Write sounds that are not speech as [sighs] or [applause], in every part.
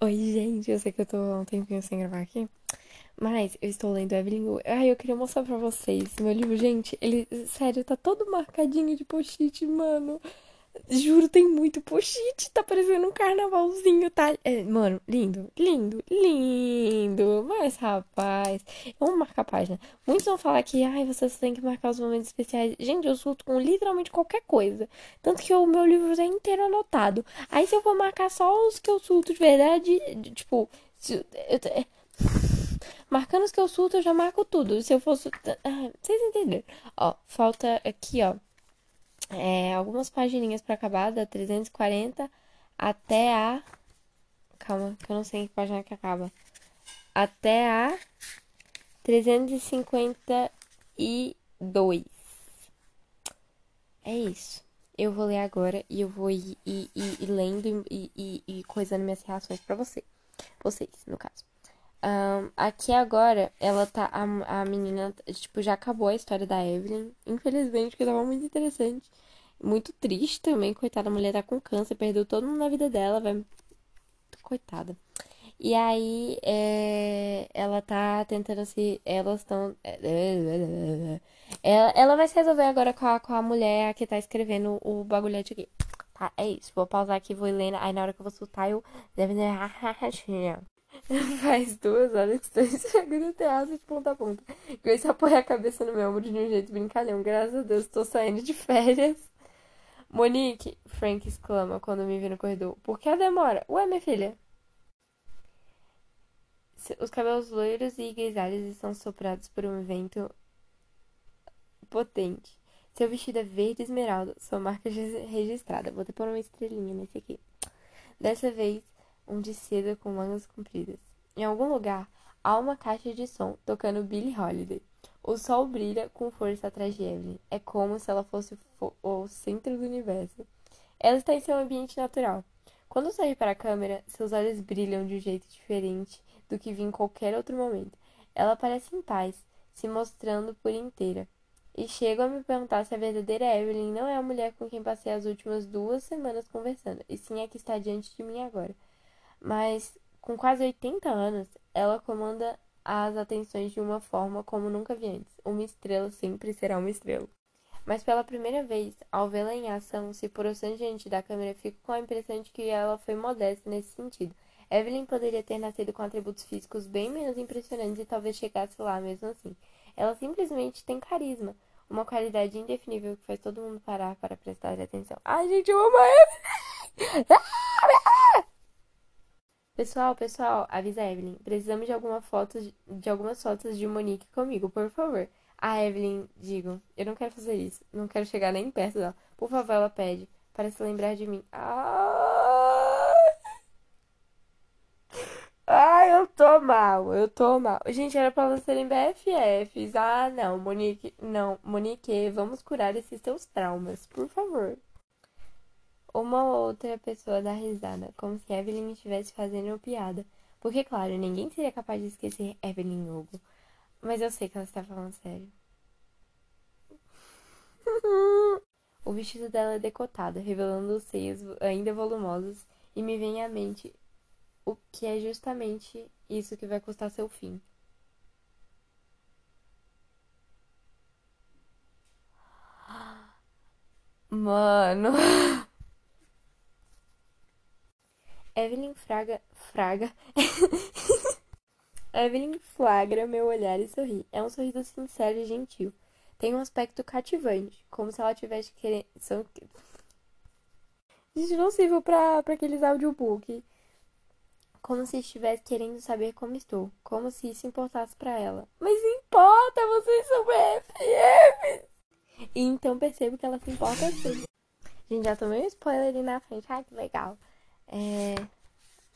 Oi, gente, eu sei que eu tô há um tempinho sem gravar aqui, mas eu estou lendo Evelyn Hugo. Ai, eu queria mostrar pra vocês. Meu livro, gente, ele, sério, tá todo marcadinho de post-it, mano. Juro, tem muito post-it, tá parecendo um carnavalzinho, tá? É, mano, lindo, lindo, lindo. Mas, rapaz, vamos marcar a página. Muitos vão falar que, ai, vocês têm que marcar os momentos especiais. Gente, eu surto com literalmente qualquer coisa. Tanto que o meu livro é inteiro anotado. Aí, se eu for marcar só os que eu surto de verdade, tipo, [sighs] marcando os que eu surto, eu já marco tudo. Se eu fosse. Ah, vocês entenderam? Ó, falta aqui, ó é, algumas pagininhas para acabar, da 340 até a. Calma, que eu não sei em que página que acaba. Até a 352. É isso. Eu vou ler agora e eu vou ir, ir, ir, ir lendo e, e, e coisando minhas reações para você. Vocês, no caso. Um, aqui agora, ela tá. A, a menina, tipo, já acabou a história da Evelyn. Infelizmente, porque tava muito interessante. Muito triste também, coitada. A mulher tá com câncer, perdeu todo mundo na vida dela, vai. Coitada. E aí, é, ela tá tentando se. Elas estão. Ela, ela vai se resolver agora com a, com a mulher que tá escrevendo o bagulhete aqui. Tá, é isso. Vou pausar aqui, vou lendo. Aí na hora que eu vou soltar, eu. [laughs] Faz duas horas que estou enxergando o teatro de ponta a ponta. Grace apoia a cabeça no meu ombro de um jeito brincalhão. Graças a Deus, estou saindo de férias. Monique, Frank exclama quando me vê no corredor. Por que a demora? Ué, minha filha. Os cabelos loiros e grisalhos estão soprados por um vento potente. Seu vestido é verde esmeralda, sua marca registrada. Vou ter pôr uma estrelinha nesse aqui. Dessa vez, um de seda com mangas compridas. Em algum lugar há uma caixa de som tocando Billie Holiday. O sol brilha com força atrás de Evelyn. É como se ela fosse o centro do universo. Ela está em seu ambiente natural. Quando sorri para a câmera, seus olhos brilham de um jeito diferente do que vi em qualquer outro momento. Ela parece em paz, se mostrando por inteira. E chego a me perguntar se a verdadeira Evelyn não é a mulher com quem passei as últimas duas semanas conversando, e sim a que está diante de mim agora mas com quase 80 anos, ela comanda as atenções de uma forma como nunca vi antes. Uma estrela sempre será uma estrela. Mas pela primeira vez, ao vê-la em ação, se prostrando diante da câmera, fico com a impressão de que ela foi modesta nesse sentido. Evelyn poderia ter nascido com atributos físicos bem menos impressionantes e talvez chegasse lá mesmo assim. Ela simplesmente tem carisma, uma qualidade indefinível que faz todo mundo parar para prestar atenção. Ai, gente, eu amo a Evelyn! [laughs] Pessoal, pessoal, avisa a Evelyn. Precisamos de alguma foto de algumas fotos de Monique comigo, por favor. A Evelyn, digo, eu não quero fazer isso. Não quero chegar nem perto dela. Por favor, ela pede para se lembrar de mim. Ai, Ai eu tô mal, eu tô mal. Gente, era pra elas serem BFFs. Ah, não, Monique, não, Monique, vamos curar esses teus traumas, por favor. Uma ou outra pessoa dá risada, como se Evelyn estivesse fazendo piada. Porque, claro, ninguém seria capaz de esquecer Evelyn Hugo. Mas eu sei que ela está falando sério. [laughs] o vestido dela é decotado, revelando os seios ainda volumosos, e me vem à mente o que é justamente isso que vai custar seu fim. [gasps] Mano. [laughs] Evelyn Fraga. Fraga. [laughs] Evelyn flagra meu olhar e sorri. É um sorriso sincero e gentil. Tem um aspecto cativante, como se ela tivesse querendo. Gente, não sirvo pra, pra aqueles audiobook. Como se estivesse querendo saber como estou. Como se isso importasse para ela. Mas importa, vocês são BFF! E então percebo que ela se importa sim. Gente, já tomei um spoiler ali na frente. Ai, que legal. É,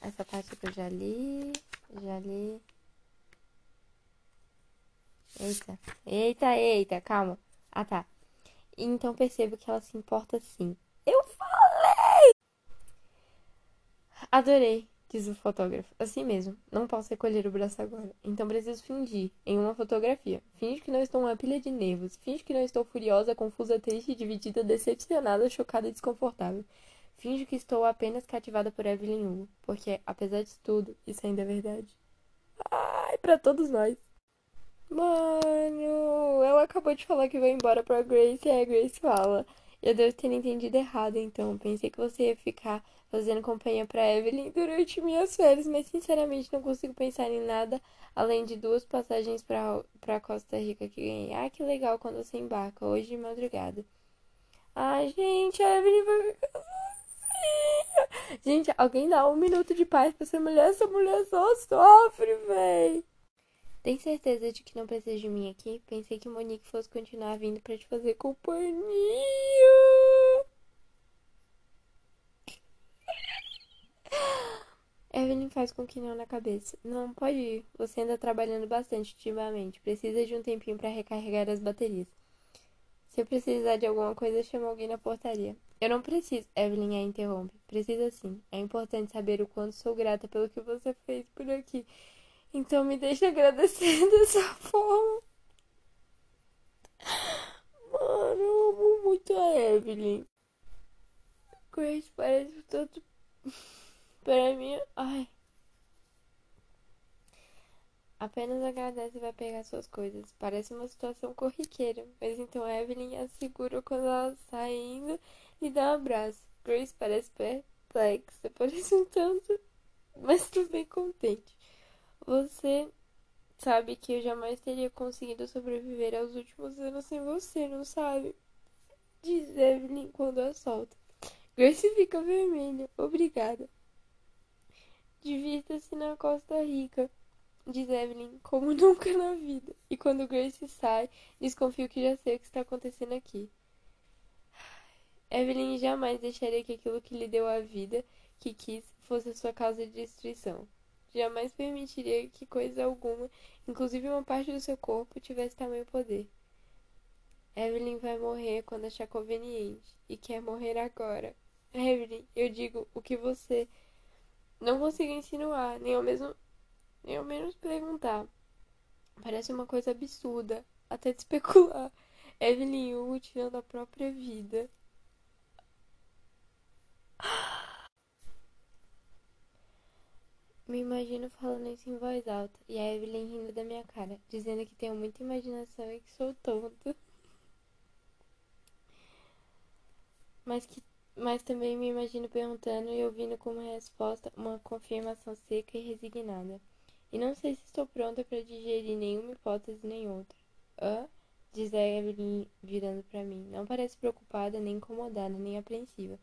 essa parte aqui eu já li, já li. Eita, eita, eita, calma. Ah, tá. Então percebo que ela se importa sim. Eu falei! Adorei, diz o fotógrafo. Assim mesmo, não posso recolher o braço agora. Então preciso fingir em uma fotografia. Finge que não estou uma pilha de nervos. Finge que não estou furiosa, confusa, triste, dividida, decepcionada, chocada e desconfortável. Finjo que estou apenas cativada por Evelyn Hugo, porque, apesar de tudo, isso ainda é verdade. Ai, pra todos nós. Mano, ela acabou de falar que vai embora pra Grace e a Grace fala. Eu devo ter entendido errado, então. Pensei que você ia ficar fazendo companhia para Evelyn durante minhas férias, mas sinceramente não consigo pensar em nada além de duas passagens para Costa Rica que ganhei. Ah, que legal quando você embarca, hoje de madrugada. Ai, gente, a Evelyn vai. [laughs] Gente, alguém dá um minuto de paz pra essa mulher, essa mulher só sofre, véi. Tem certeza de que não precisa de mim aqui? Pensei que Monique fosse continuar vindo para te fazer companhia. Evelyn faz com que não na cabeça. Não, pode ir. Você anda trabalhando bastante ultimamente. Precisa de um tempinho para recarregar as baterias. Se eu precisar de alguma coisa, chama alguém na portaria. Eu não preciso. Evelyn a interrompe. Precisa sim. É importante saber o quanto sou grata pelo que você fez por aqui. Então me deixa agradecer [laughs] dessa forma. Mano, eu amo muito a Evelyn. Grace parece tanto [laughs] para mim, ai. Apenas agradece e vai pegar suas coisas. Parece uma situação corriqueira, mas então Evelyn assegura quando ela sai indo e dá um abraço. Grace parece perplexa, [laughs] parece um tanto, mas tô bem contente. Você sabe que eu jamais teria conseguido sobreviver aos últimos anos sem você, não sabe? Diz Evelyn quando a solta. Grace fica vermelha. Obrigada. Divirta-se na Costa Rica, diz Evelyn, como [laughs] nunca na vida. E quando Grace sai, desconfio que já sei o que está acontecendo aqui. Evelyn jamais deixaria que aquilo que lhe deu a vida, que quis, fosse a sua causa de destruição. Jamais permitiria que coisa alguma, inclusive uma parte do seu corpo, tivesse tamanho poder. Evelyn vai morrer quando achar conveniente e quer morrer agora. Evelyn, eu digo o que você não consigo insinuar, nem ao mesmo nem ao menos perguntar. Parece uma coisa absurda, até de [laughs] especular. Evelyn Hugo tirando a própria vida. Me imagino falando isso em voz alta e a Evelyn rindo da minha cara, dizendo que tenho muita imaginação e que sou tonta. Mas que mas também me imagino perguntando e ouvindo como resposta uma confirmação seca e resignada. E não sei se estou pronta para digerir nenhuma hipótese nem outra. Hã? Diz a Evelyn virando para mim. Não parece preocupada, nem incomodada, nem apreensiva.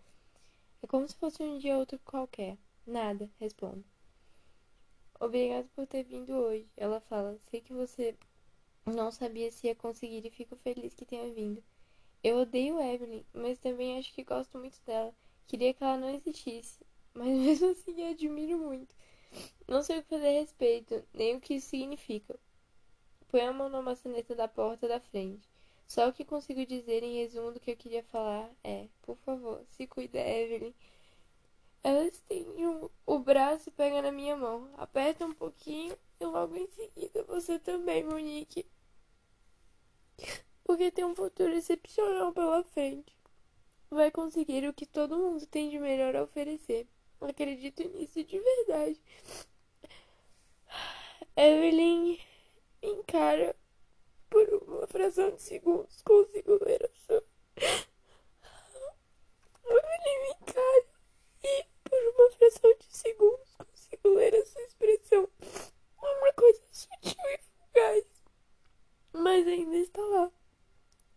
É como se fosse um dia outro qualquer. Nada, respondo. Obrigado por ter vindo hoje. Ela fala. Sei que você não sabia se ia conseguir e fico feliz que tenha vindo. Eu odeio Evelyn, mas também acho que gosto muito dela. Queria que ela não existisse, mas [laughs] mesmo assim a admiro muito. Não sei o que fazer a respeito, nem o que isso significa. Põe a mão na maçaneta da porta da frente. Só o que consigo dizer em resumo do que eu queria falar é: por favor, se cuida, Evelyn. Ela estende um, o braço e pega na minha mão. Aperta um pouquinho e logo em seguida você também, Monique porque tem um futuro excepcional pela frente. Vai conseguir o que todo mundo tem de melhor a oferecer. Acredito nisso de verdade. Evelyn encara por uma fração de segundos, consigo ler a sua. Evelyn me encara e por uma fração de segundos consigo ler a sua expressão. Uma coisa sutil e fugaz, mas ainda está lá.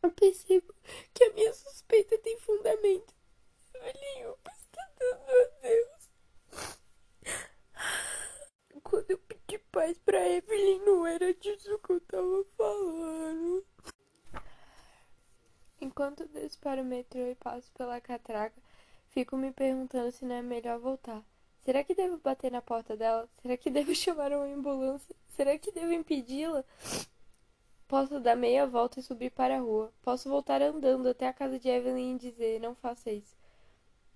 Eu percebo que a minha suspeita tem fundamento. Velhinho, está a Deus. Quando eu pedi paz pra Evelyn, não era disso que eu tava falando. Enquanto desço para o metrô e passo pela catraca, fico me perguntando se não é melhor voltar. Será que devo bater na porta dela? Será que devo [laughs] chamar uma ambulância? Será que devo impedi-la? Posso dar meia volta e subir para a rua. Posso voltar andando até a casa de Evelyn e dizer: não faça isso.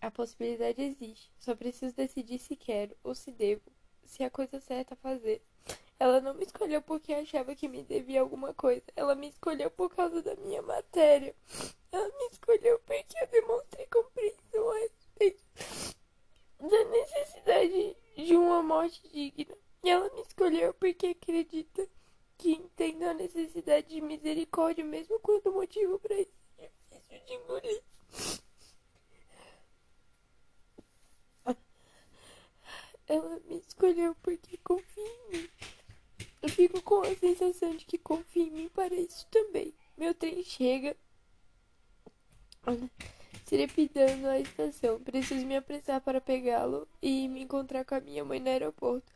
A possibilidade existe. Só preciso decidir se quero ou se devo, se é a coisa certa a fazer. Ela não me escolheu porque achava que me devia alguma coisa. Ela me escolheu por causa da minha matéria. Ela me escolheu porque eu demonstrei compreensão a respeito da necessidade de uma morte digna. E ela me escolheu porque acredita que entendo a necessidade de misericórdia, mesmo quando o motivo para isso é difícil de engolir. Ela me escolheu porque confia em mim. Eu fico com a sensação de que confia em mim para isso também. Meu trem chega trepidando a estação. Preciso me apressar para pegá-lo e me encontrar com a minha mãe no aeroporto.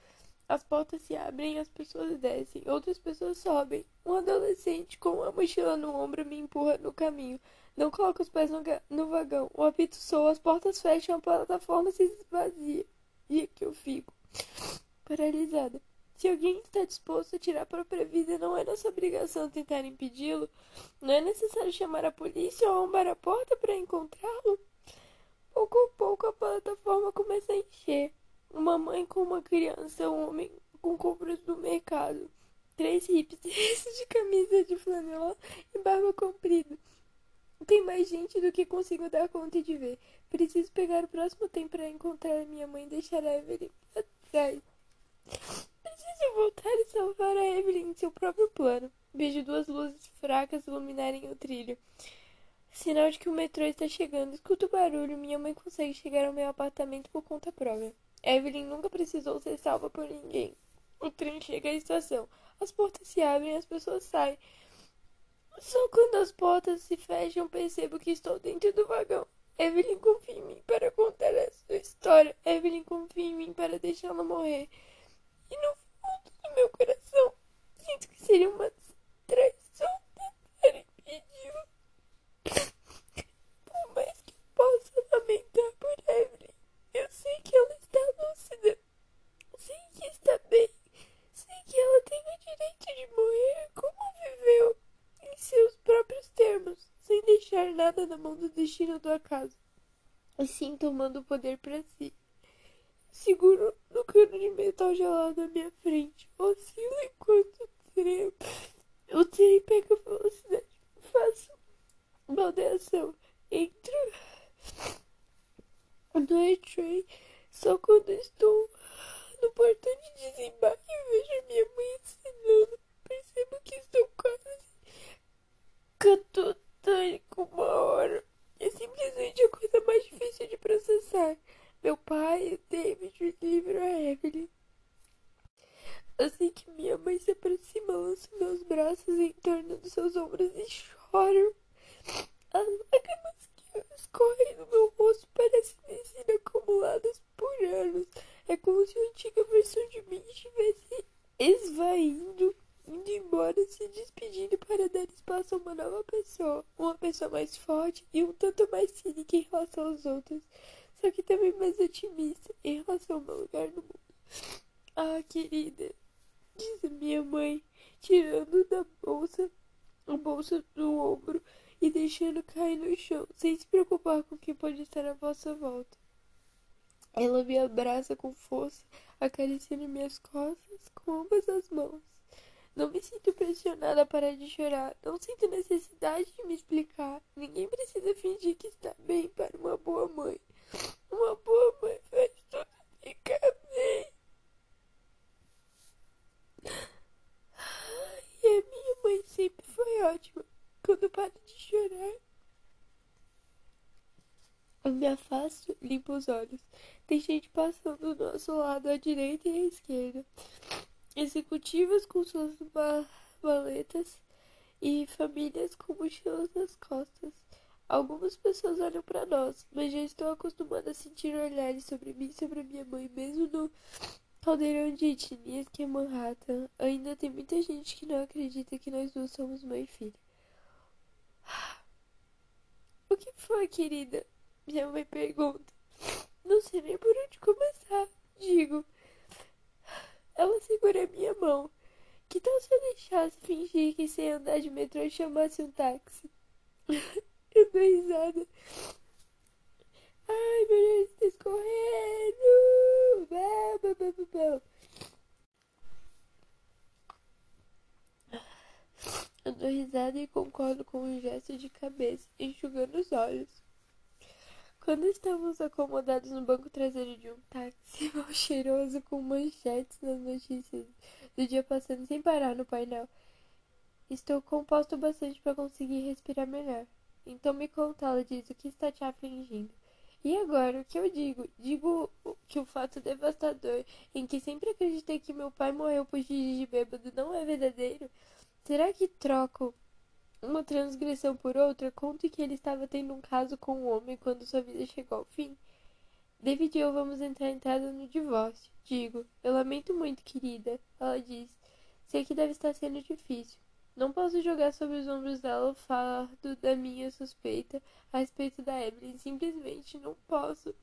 As portas se abrem, as pessoas descem, outras pessoas sobem. Um adolescente com uma mochila no ombro me empurra no caminho. Não coloca os pés no, no vagão. O apito soa, as portas fecham, a plataforma se esvazia. E aqui eu fico, paralisada. Se alguém está disposto a tirar a própria vida, não é nossa obrigação tentar impedi-lo. Não é necessário chamar a polícia ou arrombar a porta para encontrá-lo. Pouco a pouco a plataforma começa a encher. Uma mãe com uma criança, um homem com compras do mercado. Três hipsters [laughs] de camisa de flanela e barba comprida. Tem mais gente do que consigo dar conta de ver. Preciso pegar o próximo tempo para encontrar minha mãe e deixar a Evelyn Preciso voltar e salvar a Evelyn em seu próprio plano. Vejo duas luzes fracas iluminarem o trilho. Sinal de que o metrô está chegando. Escuto o barulho. Minha mãe consegue chegar ao meu apartamento por conta própria. Evelyn nunca precisou ser salva por ninguém. O trem chega à estação. As portas se abrem e as pessoas saem. Só quando as portas se fecham percebo que estou dentro do vagão. Evelyn confia em mim para contar a sua história. Evelyn confia em mim para deixá-la morrer. E no fundo do meu coração, sinto que seria uma traição tentar impedi-lo. Por mais que eu possa lamentar por Evelyn, eu sei que ela está lúcida. Sei que está bem. Sei que ela tem o direito de morrer como viveu, em seus próprios termos, sem deixar nada na mão do destino do acaso, e sim tomando o poder para si. Seguro no cano de metal gelado à minha frente. Oscilo enquanto tremo. O trem pega velocidade. Faço baldeação. Entro no E-Train só quando estou no portão de desembarque vejo minha mãe assinando. Percebo que estou quase catatônico uma hora. É simplesmente a coisa mais difícil de processar. Meu pai, David, livro a Evelyn. Assim que minha mãe se aproxima, lanço meus braços em torno dos seus ombros e choro. As lágrimas que escorrem no meu rosto parecem ter sido acumuladas por anos. É como se a antiga versão de mim estivesse esvaindo, indo embora, se despedindo a uma nova pessoa. Uma pessoa mais forte e um tanto mais cínica em relação aos outros só que também mais otimista em relação ao meu lugar no mundo. Ah, querida, diz minha mãe, tirando da bolsa a bolsa do ombro e deixando cair no chão, sem se preocupar com quem pode estar à vossa volta. Ela me abraça com força, acariciando minhas costas com ambas as mãos. Não me sinto pressionada a parar de chorar. Não sinto necessidade de me explicar. Ninguém precisa fingir que está bem para uma boa mãe. Uma boa mãe faz tudo ficar bem. E a minha mãe sempre foi ótima. Quando paro de chorar, eu me afasto, limpo os olhos. Tem gente passando do nosso lado à direita e à esquerda. Executivas com suas maletas e famílias com mochilas nas costas. Algumas pessoas olham para nós, mas já estou acostumada a sentir olhares sobre mim e sobre minha mãe, mesmo no caldeirão de etnias que é Manhattan. Ainda tem muita gente que não acredita que nós duas somos mãe e filha. O que foi, querida? Minha mãe pergunta. Não sei nem por onde começar, digo. Ela segura minha mão. Que tal se eu deixasse fingir que sem andar de metrô e chamasse um táxi? [laughs] Eu dou risada. Ai, meu Deus, está escorrendo. Eu dou risada e concordo com um gesto de cabeça, enxugando os olhos. Quando estávamos acomodados no banco traseiro de um táxi [laughs] mal cheiroso com manchetes nas notícias do dia passando sem parar no painel, estou composto bastante para conseguir respirar melhor. Então me conta, ela diz, o que está te afligindo? E agora, o que eu digo? Digo que o fato devastador em que sempre acreditei que meu pai morreu por dirigir bêbado não é verdadeiro? Será que troco uma transgressão por outra? Conto que ele estava tendo um caso com um homem quando sua vida chegou ao fim? David e eu vamos entrar entrada no divórcio. Digo, eu lamento muito, querida. Ela diz, sei que deve estar sendo difícil. Não posso jogar sobre os ombros dela o fardo da minha suspeita a respeito da Evelyn. Simplesmente não posso.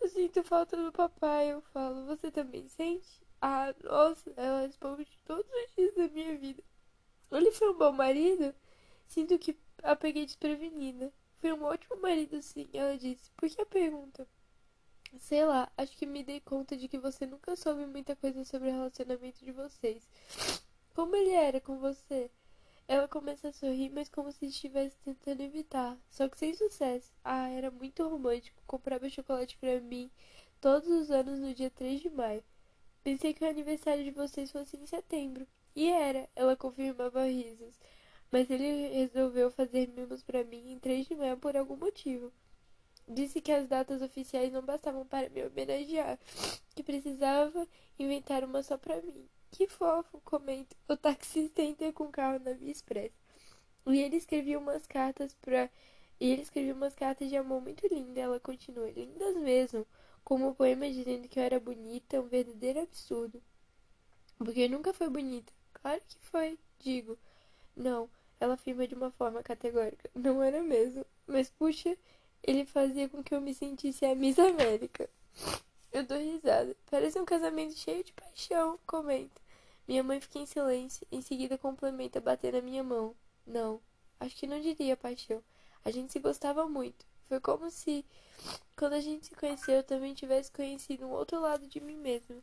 Eu sinto falta do papai, eu falo. Você também sente? Ah, nossa, ela responde todos os dias da minha vida. Ele foi um bom marido? Sinto que a peguei desprevenida. Foi um ótimo marido, sim, ela disse. Por que a pergunta? Sei lá, acho que me dei conta de que você nunca soube muita coisa sobre o relacionamento de vocês. Como ele era com você? Ela começa a sorrir, mas como se estivesse tentando evitar. Só que sem sucesso. Ah, era muito romântico. Comprava chocolate para mim todos os anos no dia 3 de maio. Pensei que o aniversário de vocês fosse em setembro. E era, ela confirmava risos. Mas ele resolveu fazer mimos para mim em 3 de maio por algum motivo. Disse que as datas oficiais não bastavam para me homenagear, que precisava inventar uma só para mim. Que fofo, comenta o taxista entra com o carro na Via Express. E ele escrevia umas cartas pra. E ele escrevia umas cartas de amor muito lindas. Ela continua, lindas mesmo. Como um poema dizendo que eu era bonita, um verdadeiro absurdo. Porque nunca foi bonita. Claro que foi, digo. Não, ela afirma de uma forma categórica. Não era mesmo. Mas puxa, ele fazia com que eu me sentisse a Miss América. Eu dou risada. Parece um casamento cheio de paixão, comenta. Minha mãe fica em silêncio, em seguida complementa bater na minha mão. Não, acho que não diria paixão. A gente se gostava muito. Foi como se, quando a gente se conheceu, eu também tivesse conhecido um outro lado de mim mesma.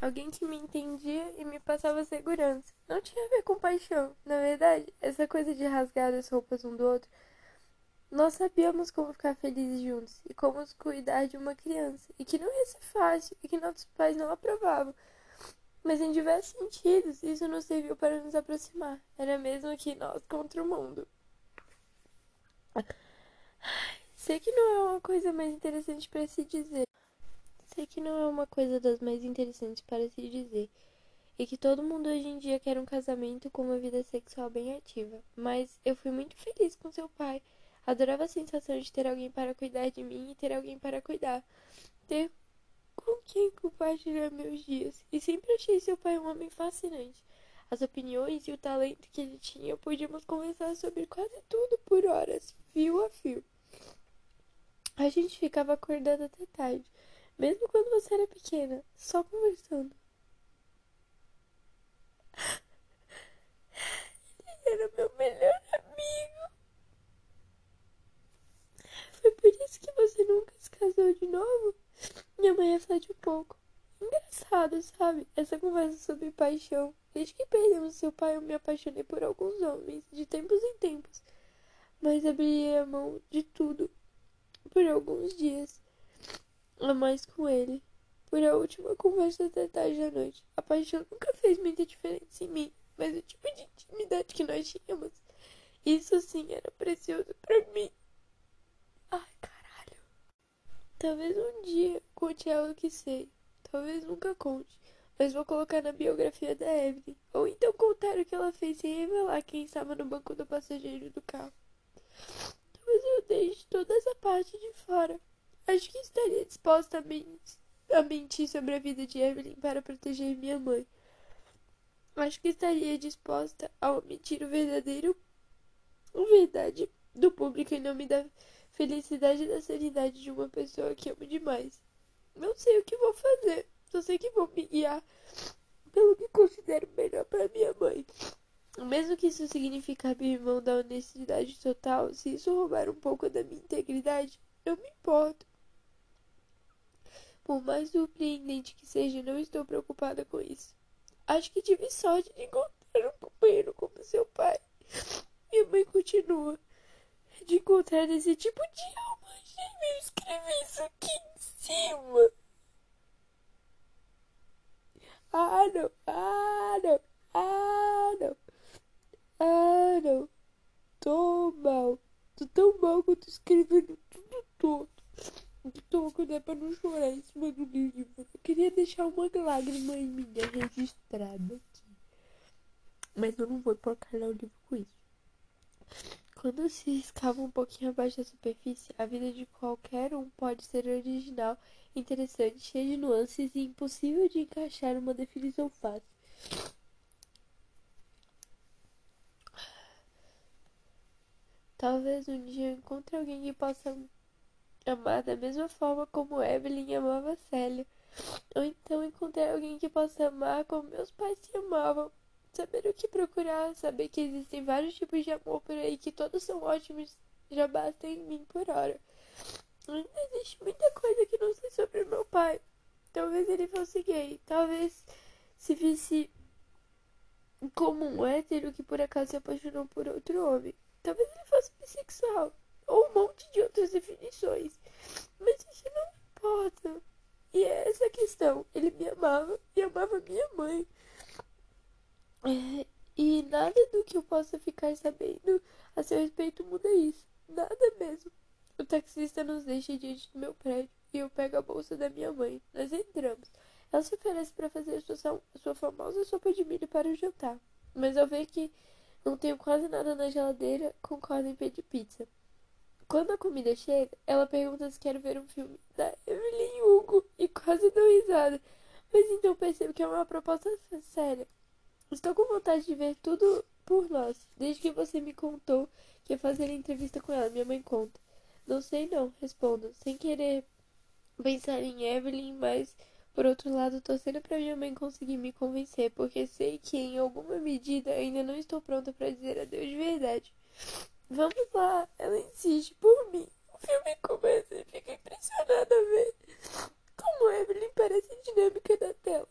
Alguém que me entendia e me passava segurança. Não tinha a ver com paixão. Na verdade, essa coisa de rasgar as roupas um do outro nós sabíamos como ficar felizes juntos e como cuidar de uma criança, e que não ia ser fácil e que nossos pais não aprovavam. Mas em diversos sentidos, isso nos serviu para nos aproximar. Era mesmo que nós contra o mundo. Sei que não é uma coisa mais interessante para se dizer. Sei que não é uma coisa das mais interessantes para se dizer. E que todo mundo hoje em dia quer um casamento com uma vida sexual bem ativa. Mas eu fui muito feliz com seu pai. Adorava a sensação de ter alguém para cuidar de mim e ter alguém para cuidar. Ter com quem compartilhar meus dias. E sempre achei seu pai um homem fascinante. As opiniões e o talento que ele tinha, podíamos conversar sobre quase tudo por horas, fio a fio. A gente ficava acordado até tarde, mesmo quando você era pequena, só conversando. Ele era meu melhor você nunca se casou de novo? Minha mãe reflete um pouco. Engraçado, sabe? Essa conversa sobre paixão. Desde que perdemos seu pai, eu me apaixonei por alguns homens, de tempos em tempos. Mas abri a mão de tudo por alguns dias. A mais com ele. Por a última conversa até tarde da noite. A paixão nunca fez muita diferença em mim, mas o tipo de intimidade que nós tínhamos, isso sim era precioso para mim. Ai, cara. Talvez um dia conte algo que sei. Talvez nunca conte. Mas vou colocar na biografia da Evelyn. Ou então contar o que ela fez sem revelar quem estava no banco do passageiro do carro. Talvez eu deixe toda essa parte de fora. Acho que estaria disposta a, men a mentir sobre a vida de Evelyn para proteger minha mãe. Acho que estaria disposta a omitir o verdadeiro. A verdade do público em nome da felicidade da sanidade de uma pessoa que amo demais. Não sei o que vou fazer, só sei que vou me guiar pelo que considero melhor para minha mãe. Mesmo que isso signifique abrir mão da honestidade total, se isso roubar um pouco da minha integridade, não me importo. Por mais surpreendente que seja, não estou preocupada com isso. Acho que tive sorte de encontrar um companheiro como seu pai. Minha mãe continua de encontrar esse tipo de alma gêmea. Escrevi isso aqui em cima. Ah, não. Ah, não. Ah, não. Ah, não. Tô mal. Tô tão mal tô escrevendo tudo todo. Tô cuidando pra não chorar em cima do livro. Eu queria deixar uma lágrima em minha registrada aqui. Mas eu não vou porcar o livro com isso. Quando se escava um pouquinho abaixo da superfície, a vida de qualquer um pode ser original, interessante, cheia de nuances e impossível de encaixar uma definição fácil. Talvez um dia eu encontre alguém que possa amar da mesma forma como Evelyn amava Célia. Ou então encontrar alguém que possa amar como meus pais se amavam saber o que procurar, saber que existem vários tipos de amor por aí, que todos são ótimos, já basta em mim por hora. Ainda existe muita coisa que não sei sobre meu pai. Talvez ele fosse gay, talvez se visse como um hétero que por acaso se apaixonou por outro homem. Talvez ele fosse bissexual, ou um monte de Mas isso não importa. E é essa a questão. Ele me amava e amava minha mãe. É, e nada do que eu possa ficar sabendo a seu respeito muda isso. Nada mesmo. O taxista nos deixa diante do meu prédio e eu pego a bolsa da minha mãe. Nós entramos. Ela se oferece para fazer a sua, a sua famosa sopa de milho para o jantar. Mas ao ver que não tenho quase nada na geladeira, concordo em pedir pizza. Quando a comida chega, ela pergunta se quero ver um filme da Evelyn Hugo e quase dou risada. Mas então percebo que é uma proposta séria. Estou com vontade de ver tudo por nós, desde que você me contou que ia fazer entrevista com ela. Minha mãe conta. Não sei não, respondo, sem querer pensar em Evelyn, mas por outro lado, torcendo para minha mãe conseguir me convencer, porque sei que em alguma medida ainda não estou pronta para dizer adeus de verdade. Vamos lá, ela insiste por mim. O filme começa e fica impressionada a ver como Evelyn parece dinâmica da tela.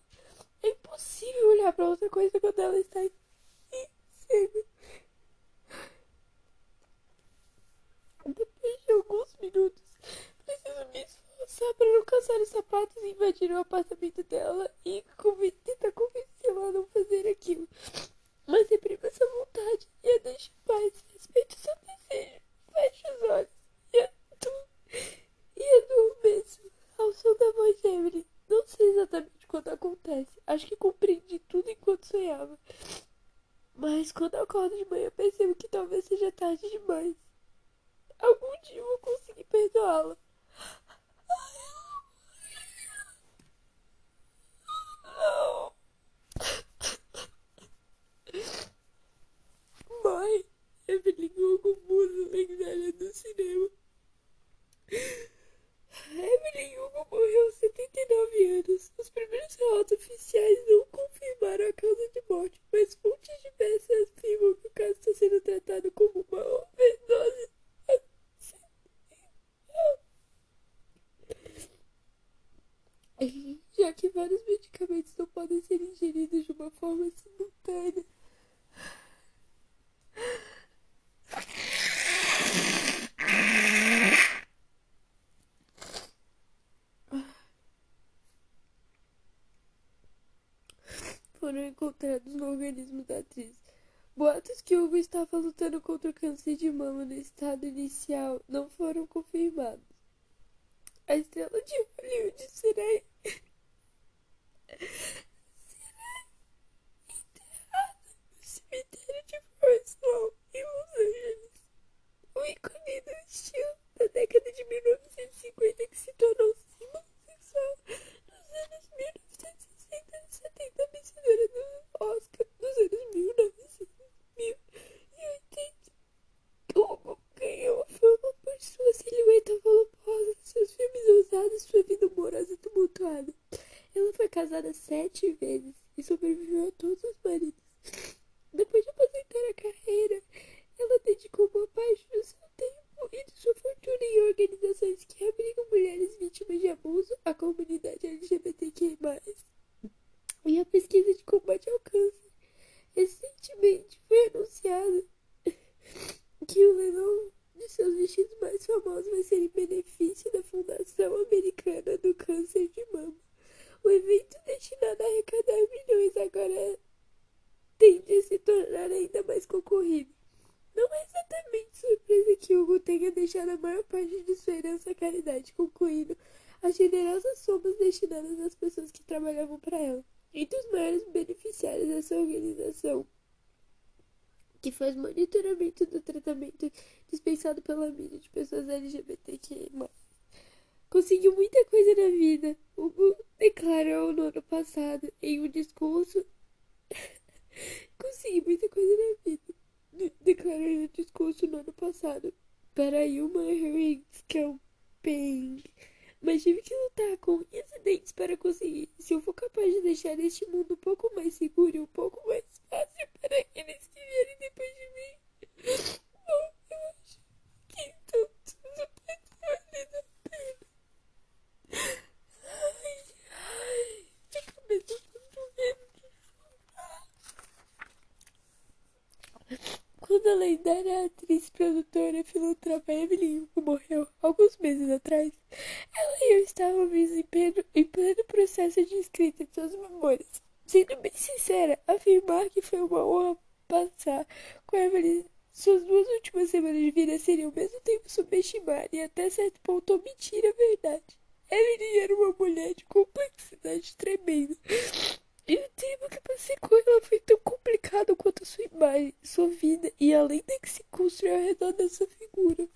É impossível olhar para outra coisa quando ela está em cena. Depois de alguns minutos, preciso me esforçar para não caçar os sapatos e invadir o apartamento dela e tentar convencê-la a não fazer aquilo. Mas reprima essa vontade e a deixe em paz. Respeite seu desejo. Feche os olhos e atuo. E adormeço ao som da voz de Evelyn. Não sei exatamente quando acontece. Acho que compreendi tudo enquanto sonhava. Mas quando acordo de manhã, percebo que talvez seja tarde demais. Algum dia vou conseguir perdoá-la. Não. Mãe, Evelyn Hugo, musa lendária do cinema. Evelyn Hugo morreu aos 79 anos. Os primeiros relatos oficiais não confirmaram a causa de morte, mas fontes diversas afirmam que o caso está sendo tratado como uma overdose. Já que vários medicamentos não podem ser ingeridos de uma forma simultânea. foram encontrados no organismo da atriz. Boatos que Hugo estava lutando contra o câncer de mama no estado inicial não foram confirmados. A estrela de Hollywood será, enterrada no cemitério de Forest Lawn, em Los Angeles. O ícone do estilo da década de 1950 que se tornou símbolo sexual nos anos 1960. 70 vencedora do Oscar dos anos 1900, por sua silhueta volumosa, seus filmes ousados e sua vida humorosa tumultuada. Ela foi casada sete vezes e sobreviveu a todos os maridos. Depois de aposentar a carreira, ela dedicou boa parte do seu tempo e de sua fortuna em organizações que abrigam mulheres vítimas de abuso, a comunidade LGBTQ+. E a pesquisa de combate ao câncer recentemente foi anunciada famoso vai ser em benefício da Fundação Americana do Câncer de Mama. O evento destinado a arrecadar milhões agora tende a se tornar ainda mais concorrido. Não é exatamente surpresa que Hugo tenha deixado a maior parte de sua herança à caridade, concluindo as generosas somas destinadas às pessoas que trabalhavam para ela. Entre os maiores beneficiários dessa organização que faz monitoramento do tratamento dispensado pela mídia de pessoas LGBTQI+. Conseguiu muita coisa na vida. Hugo declarou no ano passado em um discurso. [laughs] Consegui muita coisa na vida. Declarou em um discurso no ano passado para a Human Rights Campaign. Mas tive que lutar com unhas e dentes para conseguir. Se eu for capaz de deixar este mundo um pouco mais seguro e um pouco mais fácil para aqueles que vierem depois de mim. Bom, eu acho que então tudo vai ter valido a pena. Ai, ai, minha cabeça tá doendo de chorar. Quando a lendária atriz, produtora e filantropa Evelyn Hugo morreu alguns meses atrás, ela e eu estávamos em pleno, em pleno processo de escrita de suas memórias. Sendo bem sincera, que foi uma honra passar com Evelyn suas duas últimas semanas de vida seriam ao mesmo tempo subestimar e até certo ponto omitir a verdade. Evelyn era uma mulher de complexidade tremenda. E o tempo que passei com ela foi tão complicado quanto sua imagem, sua vida e a lenda que se construiu ao redor dessa figura.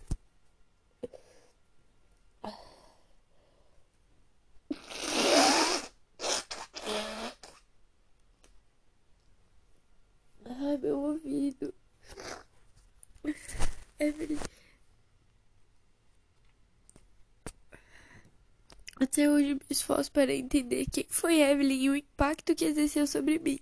Ai, meu ouvido. Evelyn. Até hoje me esforço para entender quem foi Evelyn e o impacto que exerceu sobre mim.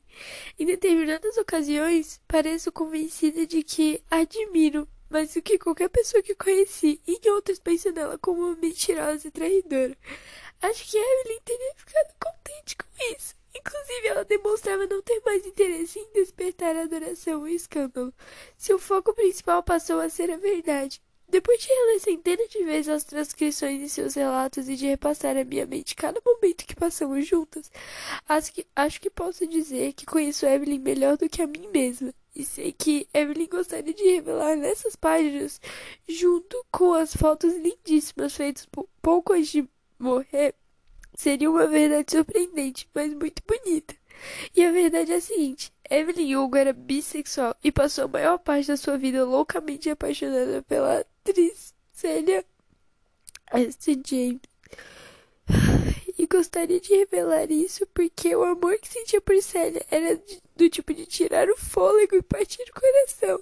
Em determinadas ocasiões, pareço convencida de que admiro mais do que qualquer pessoa que conheci, e em outras penso nela como uma mentirosa e traidora. Acho que Evelyn teria ficado contente com isso. Inclusive, ela demonstrava não ter mais interesse em despertar a adoração e escândalo. Seu foco principal passou a ser a verdade. Depois de reler centenas de vezes as transcrições de seus relatos e de repassar à minha mente cada momento que passamos juntas, acho que, acho que posso dizer que conheço Evelyn melhor do que a mim mesma. E sei que Evelyn gostaria de revelar nessas páginas, junto com as fotos lindíssimas feitas pouco antes de morrer, seria uma verdade surpreendente, mas muito bonita. E a verdade é a seguinte: Evelyn Hugo era bissexual e passou a maior parte da sua vida loucamente apaixonada pela atriz Célia S. James. [sighs] E gostaria de revelar isso porque o amor que sentia por Célia era do tipo de tirar o fôlego e partir o coração.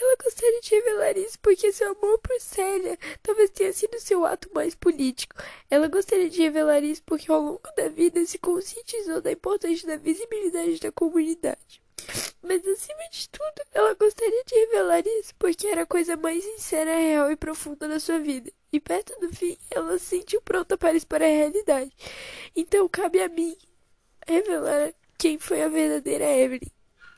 Ela gostaria de revelar isso porque seu amor por Célia talvez tenha sido seu ato mais político. Ela gostaria de revelar isso porque ao longo da vida se conscientizou da importância da visibilidade da comunidade. Mas acima de tudo, ela gostaria de revelar isso porque era a coisa mais sincera, real e profunda da sua vida. E perto do fim, ela se sentiu pronta para expor a realidade. Então cabe a mim revelar quem foi a verdadeira Evelyn.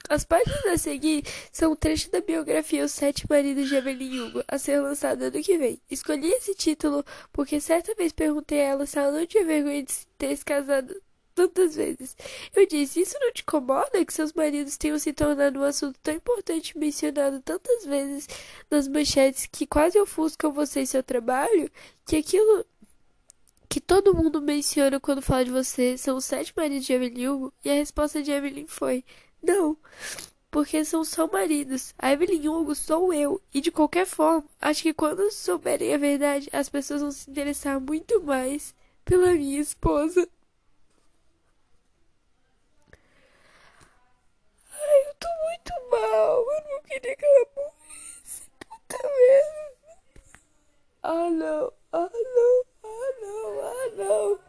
As páginas a seguir são um trecho da biografia Os Sete Maridos de Evelyn Hugo, a ser lançada ano que vem. Escolhi esse título porque certa vez perguntei a ela se ela não tinha vergonha de ter se casado tantas vezes. Eu disse: Isso não te incomoda que seus maridos tenham se tornado um assunto tão importante mencionado tantas vezes nas manchetes que quase ofuscam você e seu trabalho? Que aquilo que todo mundo menciona quando fala de você são os sete maridos de Evelyn Hugo? E a resposta de Evelyn foi: Não, porque são só maridos. A Evelyn Hugo sou eu. E de qualquer forma, acho que quando souberem a verdade, as pessoas vão se interessar muito mais pela minha esposa. Ai, eu tô muito mal. Eu não queria que ela morresse. Puta merda. Ah, não. Ah, não. I know, I know.